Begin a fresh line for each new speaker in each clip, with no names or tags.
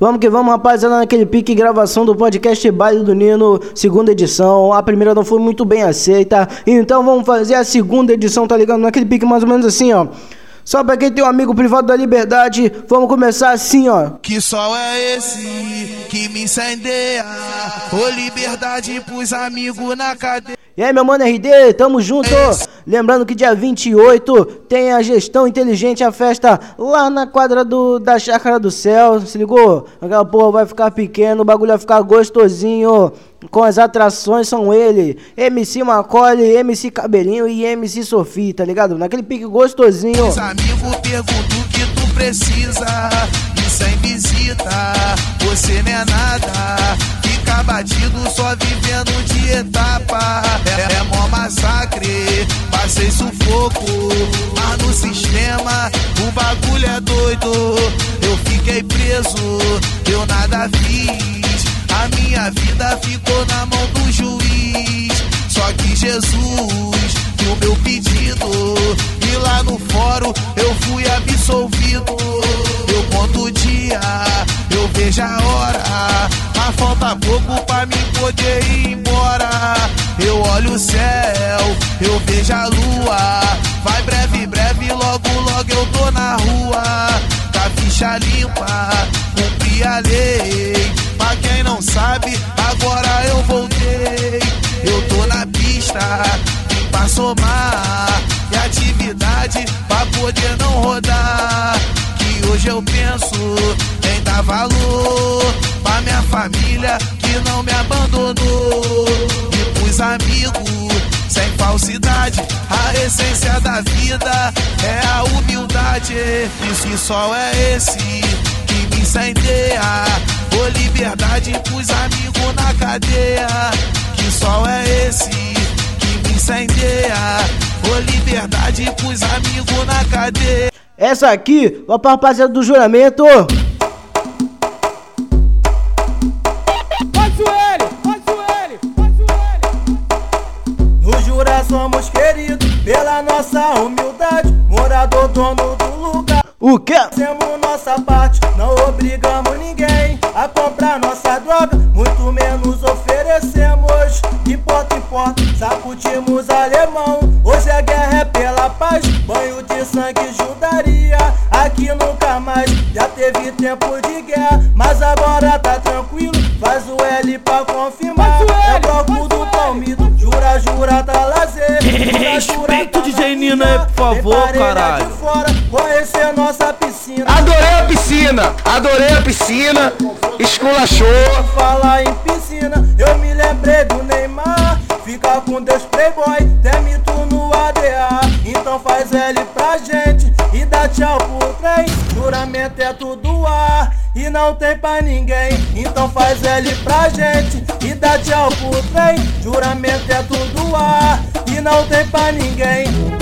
Vamos que vamos, rapaziada, naquele pique gravação do podcast Baile do Nino, segunda edição. A primeira não foi muito bem aceita, então vamos fazer a segunda edição, tá ligado? Naquele pique mais ou menos assim, ó. Só pra quem tem um amigo privado da liberdade, vamos começar assim, ó.
Que sol é esse que me incendeia? Ô liberdade pros amigos na cadeia.
E aí, meu mano RD, tamo junto. Lembrando que dia 28 tem a gestão inteligente, a festa lá na quadra do, da Chácara do Céu. Se ligou? Aquela porra vai ficar pequeno, o bagulho vai ficar gostosinho. Com as atrações são ele, MC Macaulay, MC Cabelinho e MC Sofia, tá ligado? Naquele pique gostosinho.
Os amigos perguntam o que tu precisa. E sem visita, você não é nada. Fica batido só vivendo preso, eu nada fiz. A minha vida ficou na mão do juiz. Só que Jesus viu meu pedido. E lá no fórum eu fui absolvido. Eu conto o dia, eu vejo a hora. Mas falta pouco pra mim poder ir limpa, cumpri a lei. Pra quem não sabe, agora eu voltei. Eu tô na pista, vim pra somar. E atividade pra poder não rodar. Que hoje eu penso em dar valor pra minha família que não me abandonou. E pros amigos, sem falsidade, a essência da vida é a humildade. Isso que sol é esse que me incendeia. Ô liberdade pros amigos na cadeia. Que sol é esse que me incendeia? Ô liberdade pros amigos na cadeia.
Essa aqui, ó pra rapaziada do juramento.
Pela nossa humildade, morador dono do lugar.
O quê?
Fazemos nossa parte, não obrigamos ninguém a comprar nossa droga, muito menos oferecemos de porta em porta, sacutimos alemão. Hoje a guerra é pela paz, banho de sangue judaria. Aqui nunca mais, já teve tempo de guerra, mas agora tá
Por favor, caralho.
fora, conhecer nossa piscina.
Adorei a piscina, adorei a piscina, esculachou.
Falar em piscina, eu me lembrei do Neymar. Fica com Deus Playboy, tem mito no ADA. Então faz L pra gente e dá tchau pro trem. Juramento é tudo ar e não tem pra ninguém. Então faz L pra gente e dá tchau pro trem. Juramento é tudo ar e não tem pra ninguém.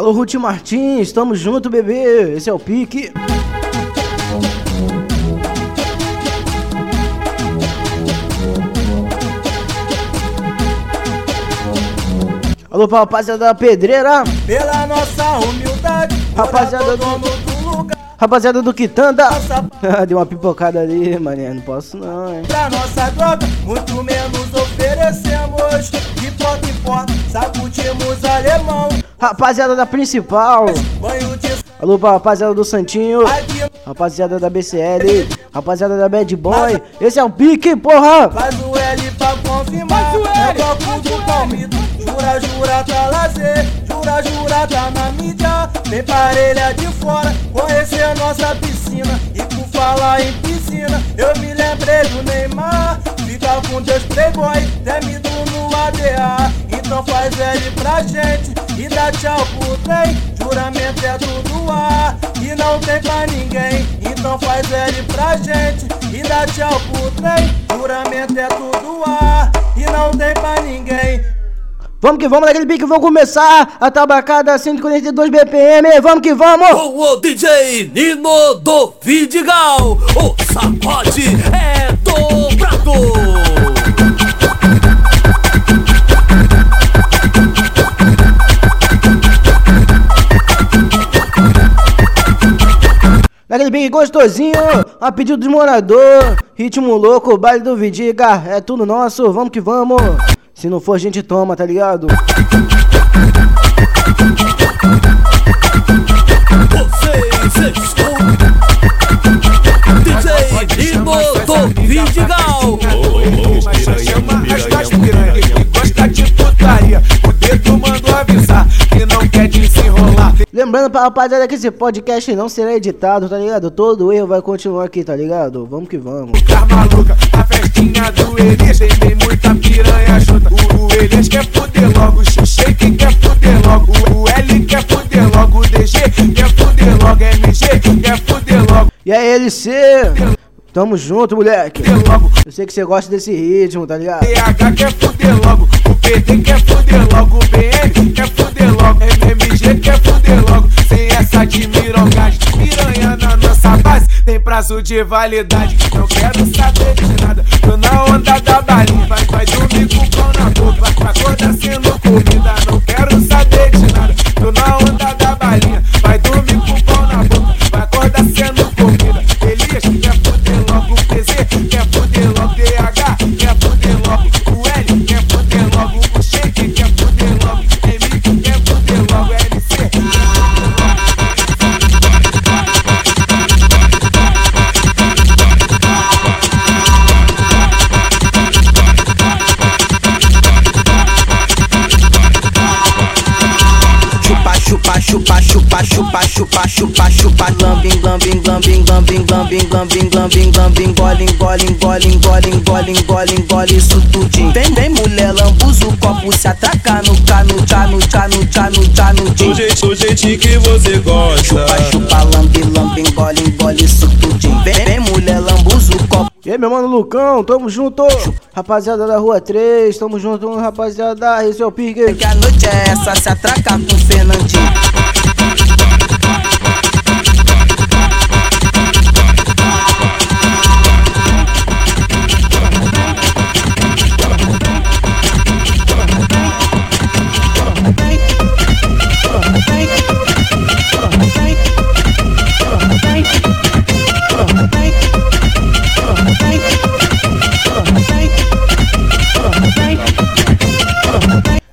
Alô, Ruth Martins, tamo junto, bebê. Esse é o pique. Alô, rapaziada da pedreira,
Pela nossa humildade,
Rapaziada do-
lugar.
rapaziada do Quitanda.
Nossa
Deu uma pipocada ali, mané. Não posso não, hein.
pra nossa droga, muito menos oferecemos. De porta em porta, sacutimos alemão.
Rapaziada da principal. Alô, pra rapaziada do Santinho. Rapaziada da BCL. Rapaziada da Bad Boy. Esse é o pique, porra.
faz o L pra confirmar.
Faz o L,
é bloco do palmito. Jura, jura, tá lazer. Jura, jura, tá na mídia. Tem parelha de fora, conhecer nossa piscina. E por falar em piscina, eu me lembrei do Neymar. Com Deus Playboy, temido no ADA. Então faz L pra gente e dá tchau pro trem. Juramento é tudo ar e não tem pra ninguém. Então faz L pra gente e dá tchau pro trem. Juramento é tudo ar e não tem pra ninguém.
Vamos que vamos naquele pique. Vamos começar a tabacada 142 BPM. Vamos que vamos.
Com o DJ Nino do Vidigal, o sacode é dobrado.
Daquele bem gostosinho, a pedido do morador. Ritmo louco, baile do Vidiga, é tudo nosso, vamos que vamos. Se não for, a gente toma, tá ligado?
Vocês estão DJ Nino do Vidigal
chama as piranha putaria. O dedo mandou avisar que não quer desenrolar.
Lembrando pra rapaziada que esse podcast não será editado, tá ligado? Todo erro vai continuar aqui, tá ligado? Vamos que vamos.
Ficar maluca, a festinha do Elias tem, muita piranha junta. O, o Elias quer fuder logo, o quer fuder logo, o, o L quer fuder logo, o DG quer fuder logo, MG quer fuder logo.
E aí, LC? Tamo junto, moleque. Eu sei que você gosta desse ritmo, tá ligado?
PH quer fuder logo, o PD quer fuder logo, o BN quer fuder logo, MMG quer fuder logo, sem essa de mirongagem, piranha na nossa base, tem prazo de validade, não quero saber de nada, tô na onda da balinha, vai, vai dormir com o pão na boca, vai, vai acordar sendo comida, não quero saber de nada, tô na onda da balinha, vai dormir com o pão
chupa, chupa, chupa, lambing, lambing, lambing, lambing, lambing, lambing, lambing, lambing, engole, engole, engole, engole, engole, engole, isso tudinho. Vem, vem, mulher, lambuza o copo, se atraca no cano, tchá, no tchá, no tchá, no tchá, no
Do jeito, do jeitinho que você gosta.
Chupa, chupa, lambe, lambe, engole, engole, isso tudinho. Vem, vem, mulher, lambuza o copo.
E aí, meu mano Lucão, tamo junto. Rapaziada da Rua 3, tamo junto, rapaziada. Esse é o Pique.
Que a noite é essa, se atraca com o Fernandinho.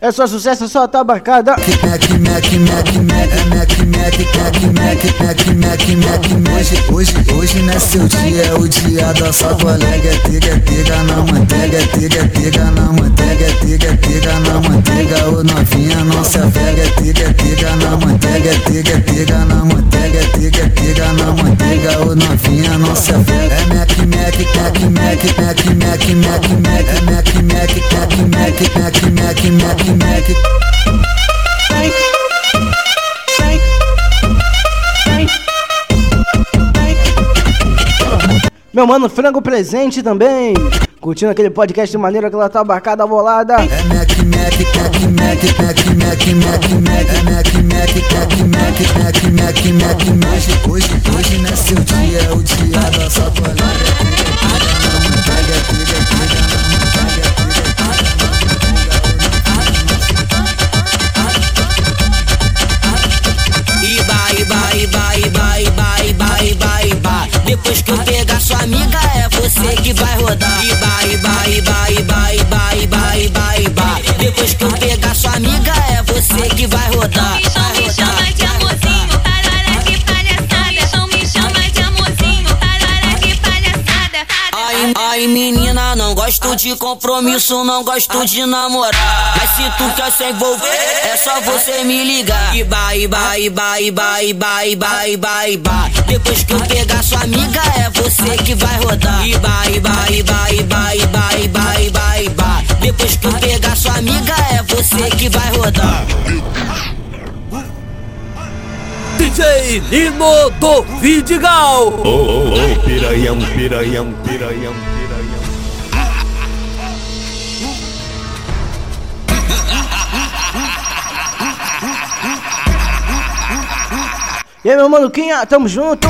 É só sucesso, é só tabacada.
Mac, Mac, Mac, Mac, Mac, Mac, Mac, Mac, Mac, Mac, Mac, Hoje, hoje, hoje não é seu dia, é o dia da sua colega. É tega, é tega na manteiga, é tega, é tega na manteiga, é tega, é tega na manteiga. Ô novinha, apega, é tega, é tega na manteiga, é tega, é tega na manteiga, é tega, é tega na manteiga. Ô novinha, não se apega. É Mac, Mac, Mac, Mac, Mac, Mac, Mac, Mac, é Mac, Mac, Mac, Mac, Mac, Mac, Mac, Mac.
Meu mano Frango presente também. Curtindo aquele podcast de maneira aquela tabacada bolada.
É Mac, Mac, Mac, Mac, Mac, Mac, Mac, Mac, é Mac, Mac, Mac, Mac, Mac, Mac, Mac, Mac. Hoje, hoje não é seu dia, é o dia da sua colega.
Iba, iba, iba, iba, iba, iba, iba, iba. Depois que eu você que vai rodar. E vai, vai, vai, vai, vai, vai, vai, vai. Depois que eu pegar sua amiga, é você que vai rodar.
Vai rodar.
Ai, menina gosto de compromisso, não gosto de namorar. Mas se tu quer se envolver, é só você me ligar. Iba, iba, iba, iba, iba, iba, iba, iba. Depois que eu pegar sua amiga, é você que vai rodar. Iba, iba, iba, iba, iba, iba, iba, iba. Depois que eu pegar sua amiga, é você que vai rodar.
DJ Nino do Vidigal
Ô, ô, ô, piranhão, piranhão, piranhão, piranhão.
E aí, meu mano Quinha, tamo junto.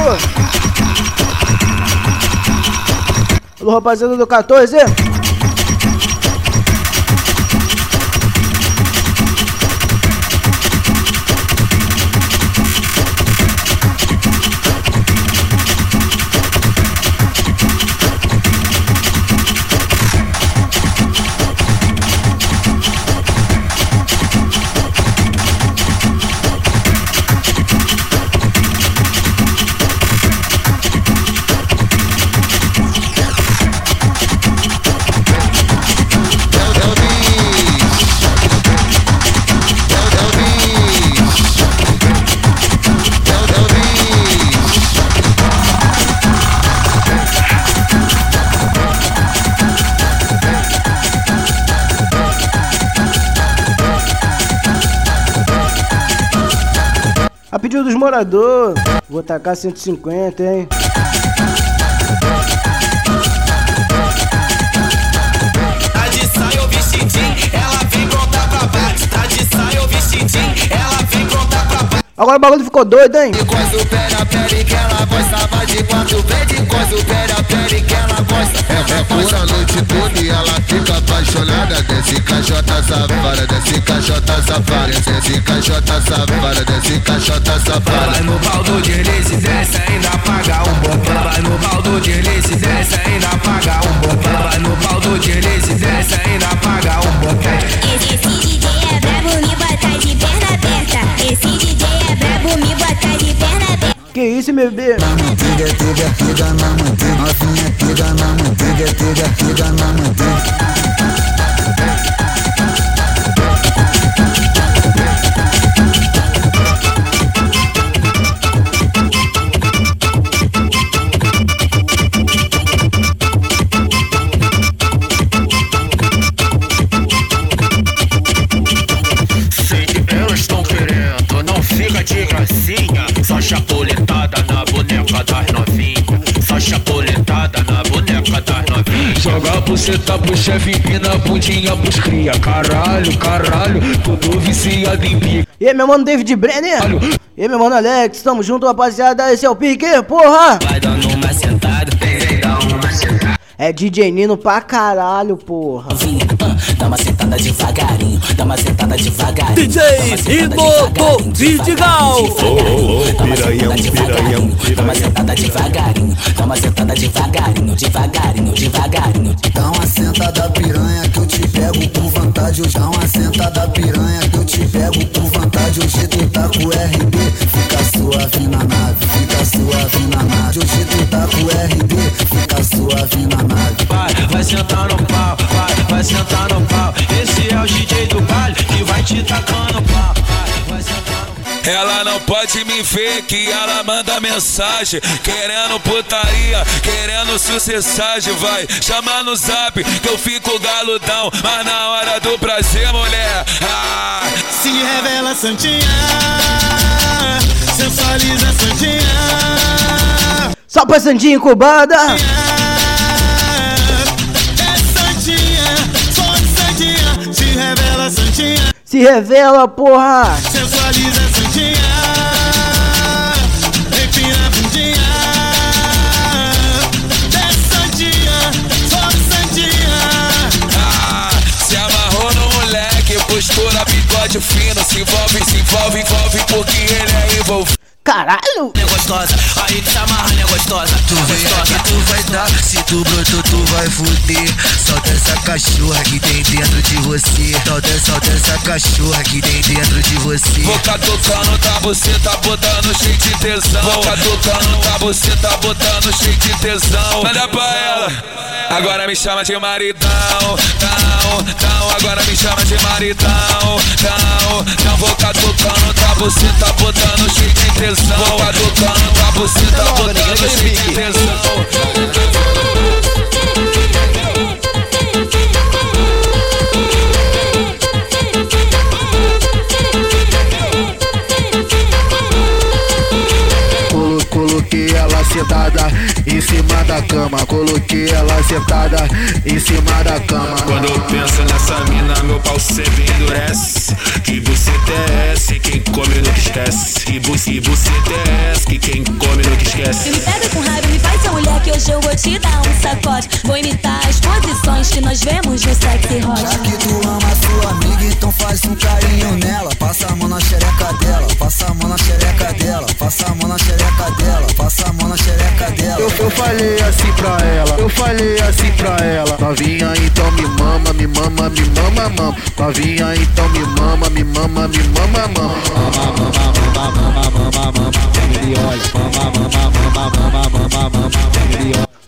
Alô, rapaziada do 14. Pedido dos moradores. Vou tacar 150, hein? Agora o bagulho ficou doido, hein?
Pé pé pé.
É, é a noite toda e ela fica apaixonada Desce cachota safada, desce cachota safada Desce cachota safada, desce cachota safada
Vai no baldo de release, desce ainda paga um bom. Vai no baldo de release, desce ainda paga um bom. Vai no baldo de release, desce ainda paga um bom.
Esse, DJ é brabo, me bota de perna
Que isso, bebê?
Na manteiga, tega, tega na manteiga Novinha, tega na manteiga, tega, tega na manteiga
Joga a buceta pro chefe, empina a bundinha pros cria. Caralho, caralho, tudo viciado em pica.
E aí, meu mano David Brenner? E aí, meu mano Alex? Tamo junto, rapaziada. Esse é o Pique, porra!
Vai dando
É DJ Nino pra caralho, porra.
Vinha, ah, dá uma sentada devagarinho, dá uma sentada devagarinho.
DJ Nino do Vidigal.
Piranhão, piranhão,
Dá uma sentada devagarinho, dá uma sentada devagarinho, devagarinho, devagarinho.
Dá uma sentada piranha que eu te pego por vantagem dá uma sentada piranha que eu te pego por vantagem Hoje tu tá com RB, fica suave na nave Fica suave na nave Hoje tu tá com RB, fica suave na nave
Vai, vai sentar no pau, vai, vai sentar no pau. Esse é o DJ do baile que vai te tacando pau.
Ela não pode me ver que ela manda mensagem Querendo putaria, querendo sucessagem Vai, chama no zap que eu fico galudão Mas na hora do prazer, mulher ah,
Se revela santinha, sensualiza santinha.
Só pra Sandinha incubada.
É santinha, só santinha. Se revela santinha,
Se revela, porra.
Envolve, se envolve, envolve porque ele é envolvido
Caralho.
É gostosa, aí tu se amarra, né, gostosa?
Tu vem aqui, tu vai dar Se tu brotou, tu vai fuder Solta essa cachorra que tem dentro de você Solta, solta essa cachorra que tem dentro de você
Boca tocando, tá você tá botando cheio de tesão. Boca tocando, tá você tá botando cheio de tesão. Manda pra ela, agora me chama de maridão. Não, não, agora me chama de maridão. Não, não, boca tocando, tá você tá botando cheio de tesão. Boca tocando, você tá botando cheio de
cima da cama Coloquei ela sentada em cima da cama
Quando eu penso nessa mina, meu pau sempre endurece. Que buceta é essa? E quem come nunca esquece. Que buceta é essa? Que quem come nunca
Se
esquece.
me pega com raiva, me faz a mulher que hoje eu vou te dar um sacode. Vou
assim pra ela. Novinha então me mama, me mama, me mama, mama. Novinha então me mama, me mama, me mama, mama.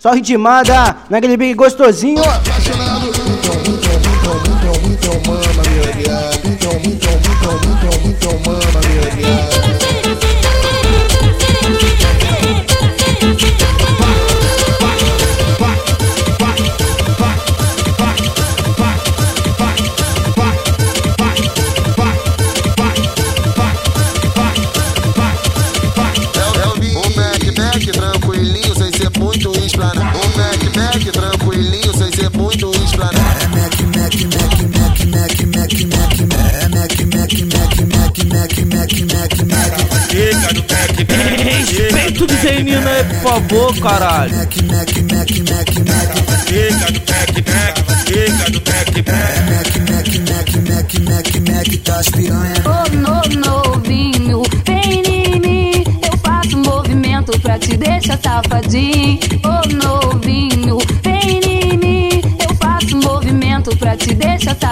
Só ritmada, naquele big gostosinho.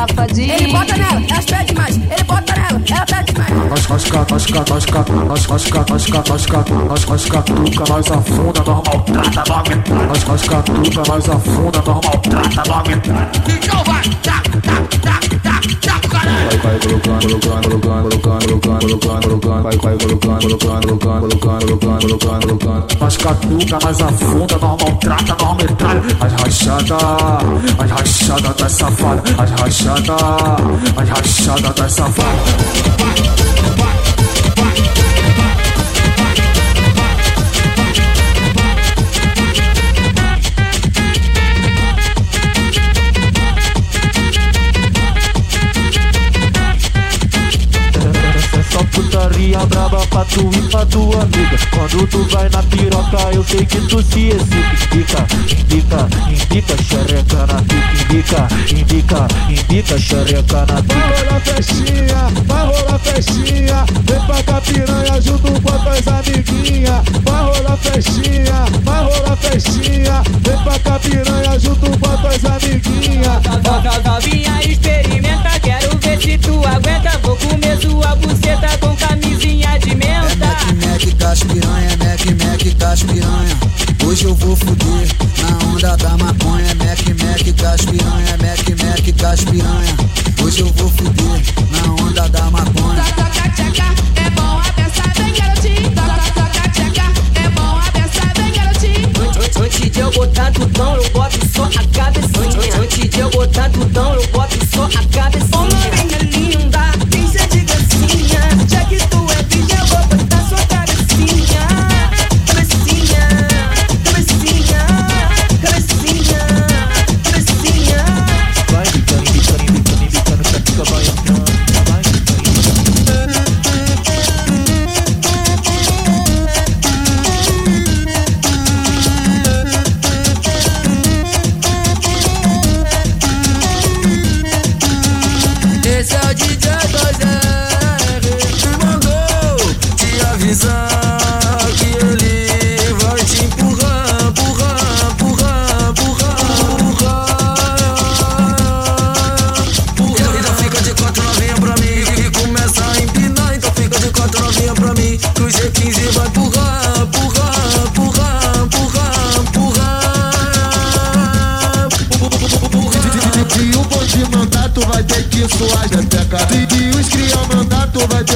Safadinho.
Ele bota nela, elas pedem mais. Ele bota nela, ela pede mais.
Nós rasca, rasca, rasca, nós rasca, rasca, rasca, nós rasca, tuca, nós afunda, nós maltrata, nós metralha. Nós rasca, tuca, nós afunda, nós maltrata, nós metralha.
Então vai, tá, tá, tá,
Vai, colocando, colocando, colocando, colocando, colocando, colocando, vai, vai colocando, colocando, colocando, colocando, colocando, colocando. Nós catuca, nós afunda, nós maltrata, nós metralha. As rachada, as rachada tá safada, as rachada, as rachada tá safada. Putaria braba pra tu e pra tua amiga Quando tu vai na piroca eu sei que tu se excita Indica, indica, indica xereca na pica Indica, indica, indica xereca na pica Vai rolar festinha, vai rolar festinha Vem pra cá piranha junto com as tuas amiguinhas Vai rolar festinha, vai rolar festinha Vem pra cá piranha junto com as tuas amiguinhas
Novinha experimenta, quero ver se tu aguenta. Vou comer sua buceta com camisinha de
É
menta.
Mac, Mac, das piranha, Mac, Mac, das piranha. Hoje eu vou fuder na onda da maconha. Mac, Mac, das piranha, Mac, Mac, das piranha. Hoje eu vou fuder na onda da maconha.
Tcheca, é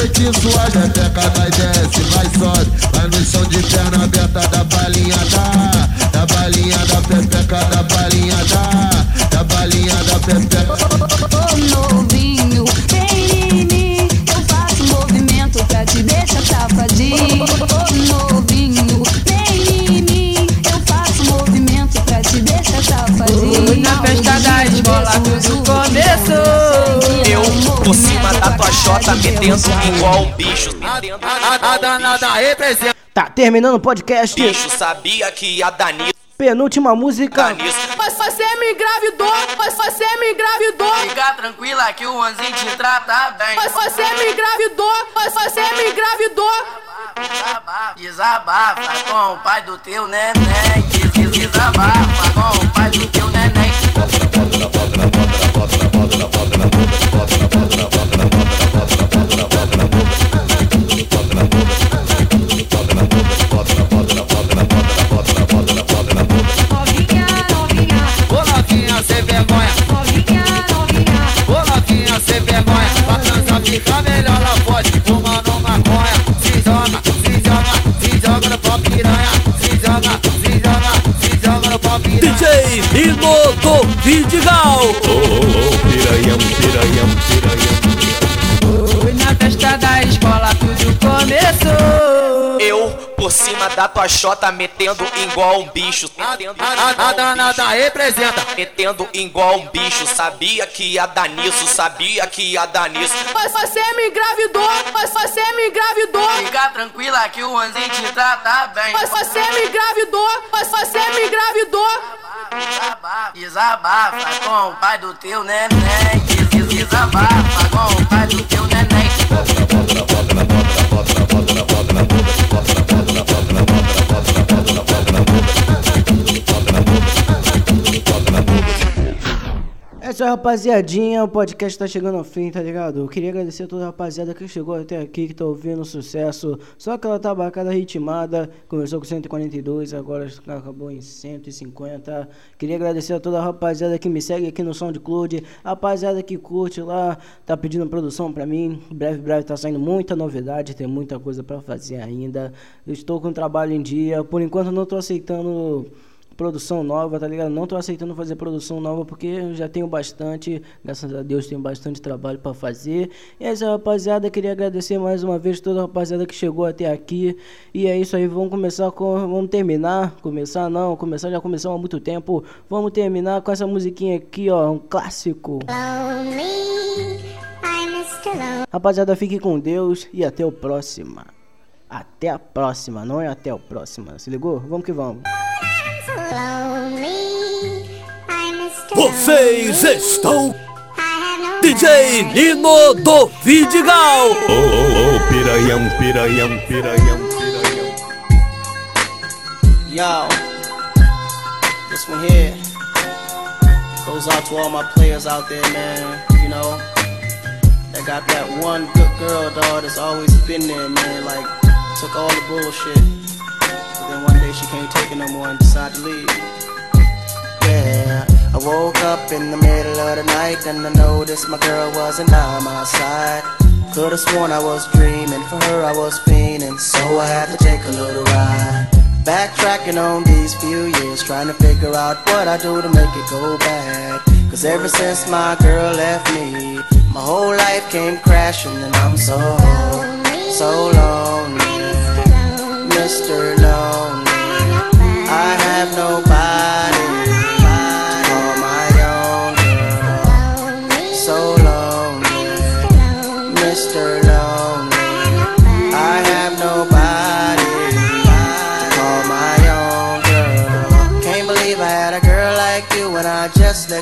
que
suar reteca Vai desce, vai sobe, vai no chão de perna aberta Da balinha da, da balinha da pepeca Da balinha da,
por cima da tua chota metendo igual um bicho.
A danada representa.
Tá terminando o podcast.
Bicho sabia que ia dar nisso.
Penúltima música.
Mas você me engravidou, mas você me engravidou.
Fica tranquila que o Anzinho te trata bem.
Mas você me engravidou, mas você me engravidou.
Desabafa, desabafa com o pai do teu neném. Des- des- Desabafa com o pai do teu neném.
Fica melhor lá pode fumando maconha. Se joga, se joga, se joga no pau piranha. Se joga, se joga, se joga no pau piranha.
DJ Rino do Vidigal.
Piranhão, piranhão, piranhão.
Foi na festa da escola
cima da tua chota, metendo igual um bicho. Metendo
A, a danada representa.
Metendo igual um bicho, sabia que ia dar nisso, sabia que ia dar nisso.
Mas Você me engravidou, mas você me engravidou.
Fica tranquila que o Anzinho te trata bem.
Mas você me engravidou, mas você me engravidou.
Desabafa, desabafa com o pai do teu neném. Des- des- Desabafa com o pai do teu neném.
É isso aí, rapaziadinha. O podcast tá chegando ao fim, tá ligado? Eu queria agradecer a toda a rapaziada que chegou até aqui, que tá ouvindo o sucesso. Só aquela tabacada ritmada. Começou com 142, agora acabou em 150. Queria agradecer a toda a rapaziada que me segue aqui no SoundCloud. Rapaziada que curte lá, tá pedindo produção pra mim. Breve, breve tá saindo muita novidade, tem muita coisa pra fazer ainda. Eu estou com trabalho em dia. Por enquanto não tô aceitando produção nova, tá ligado? Não tô aceitando fazer produção nova porque já tenho bastante, graças a Deus tenho bastante trabalho pra fazer. E essa rapaziada, queria agradecer mais uma vez toda a rapaziada que chegou até aqui. E é isso aí, vamos começar com, vamos terminar, começar não, começar já começamos há muito tempo. Vamos terminar com essa musiquinha aqui, ó, um clássico. Rapaziada, fique com Deus e até o próximo. Até a próxima, não é até o próximo. Se ligou? Vamos que vamos.
Vocês estão. DJ Nino do Vidigal.
Oh, oh, oh, piranhão, piranhão, piranhão, piranhão.
Yo, this one here goes out to all my players out there, man. You know, that got that one good girl, dog, that's always been there, man. Like, took all the bullshit. But then one day she can't take it no more and decided to leave. I woke up in the middle of the night and I noticed my girl wasn't by my side. Could've sworn I was dreaming, for her I was fiending, so I had to take a little ride. Backtracking on these few years, trying to figure out what I do to make it go bad. Cause ever since my girl left me, my whole life came crashing and I'm so, so lonely. Mr. Lonely. I have nobody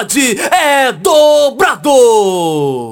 Sacode é dobrador.